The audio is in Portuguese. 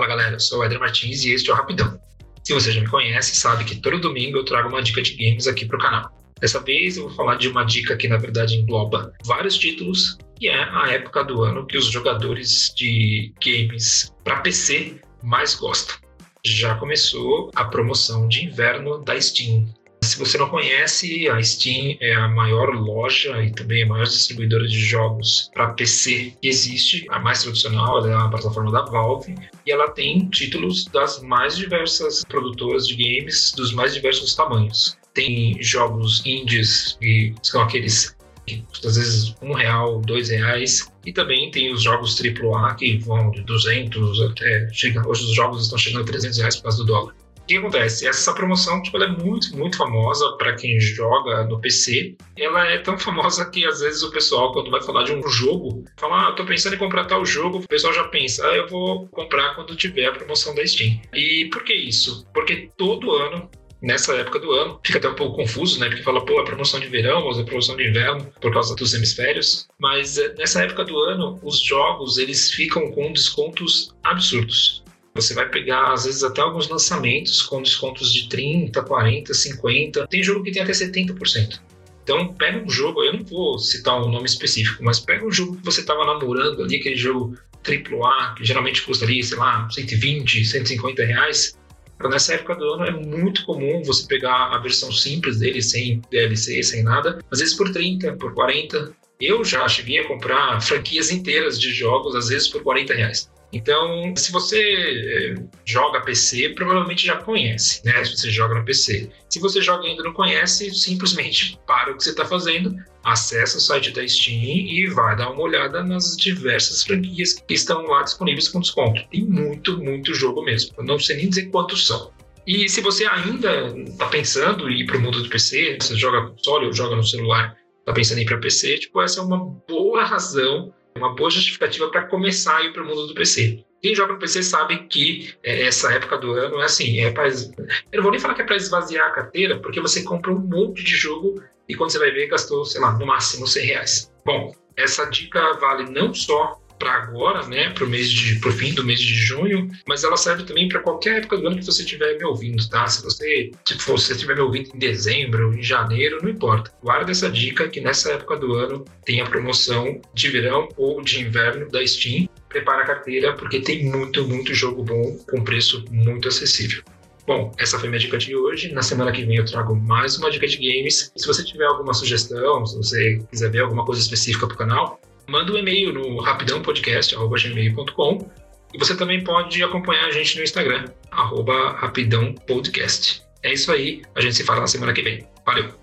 galera, eu sou o Eder Martins e este é o Rapidão. Se você já me conhece, sabe que todo domingo eu trago uma dica de games aqui para o canal. Dessa vez eu vou falar de uma dica que na verdade engloba vários títulos e é a época do ano que os jogadores de games para PC mais gostam. Já começou a promoção de inverno da Steam. Se você não conhece, a Steam é a maior loja e também a maior distribuidora de jogos para PC que existe, a mais tradicional, ela é uma plataforma da Valve e ela tem títulos das mais diversas produtoras de games, dos mais diversos tamanhos. Tem jogos indies, que são aqueles que às vezes um real, dois reais, e também tem os jogos AAA que vão de 200 até. Chega, hoje os jogos estão chegando a 300 reais por causa do dólar. O que acontece? Essa promoção tipo, ela é muito, muito famosa para quem joga no PC. Ela é tão famosa que às vezes o pessoal, quando vai falar de um jogo, fala: Ah, tô pensando em comprar tal jogo. O pessoal já pensa: Ah, eu vou comprar quando tiver a promoção da Steam. E por que isso? Porque todo ano nessa época do ano. Fica até um pouco confuso, né? Porque fala, pô, é promoção de verão ou é promoção de inverno por causa dos hemisférios. Mas eh, nessa época do ano, os jogos eles ficam com descontos absurdos. Você vai pegar, às vezes, até alguns lançamentos com descontos de 30, 40, 50. Tem jogo que tem até 70%. Então, pega um jogo, eu não vou citar um nome específico, mas pega um jogo que você estava namorando ali, aquele jogo AAA, que geralmente custa ali, sei lá, 120, 150 reais. Então, nessa época do ano é muito comum você pegar a versão simples dele, sem DLC, sem nada, às vezes por 30, por 40. Eu já cheguei a comprar franquias inteiras de jogos, às vezes por 40 reais. Então, se você eh, joga PC, provavelmente já conhece, né? Se você joga no PC. Se você joga e ainda não conhece, simplesmente para o que você está fazendo, acessa o site da Steam e vai dar uma olhada nas diversas franquias que estão lá disponíveis com desconto. Tem muito, muito jogo mesmo. Eu não sei nem dizer quantos são. E se você ainda está pensando em ir para o mundo do PC, você joga console ou joga no celular, está pensando em ir para PC, tipo, essa é uma boa razão uma boa justificativa para começar a ir para o mundo do PC. Quem joga no PC sabe que é, essa época do ano é assim, é pra, eu não vou nem falar que é para esvaziar a carteira, porque você compra um monte de jogo e quando você vai ver gastou, sei lá, no máximo 100 reais. Bom, essa dica vale não só para agora, né, para o mês de, pro fim do mês de junho, mas ela serve também para qualquer época do ano que você estiver me ouvindo, tá? Se você, tipo, se você estiver me ouvindo em dezembro, em janeiro, não importa. Guarda essa dica que nessa época do ano tem a promoção de verão ou de inverno da Steam. Prepara a carteira porque tem muito, muito jogo bom com preço muito acessível. Bom, essa foi minha dica de hoje. Na semana que vem eu trago mais uma dica de games. Se você tiver alguma sugestão, se você quiser ver alguma coisa específica para o canal, manda um e-mail no rapidãopodcast.gmail.com e você também pode acompanhar a gente no Instagram, arroba rapidãopodcast. É isso aí, a gente se fala na semana que vem. Valeu!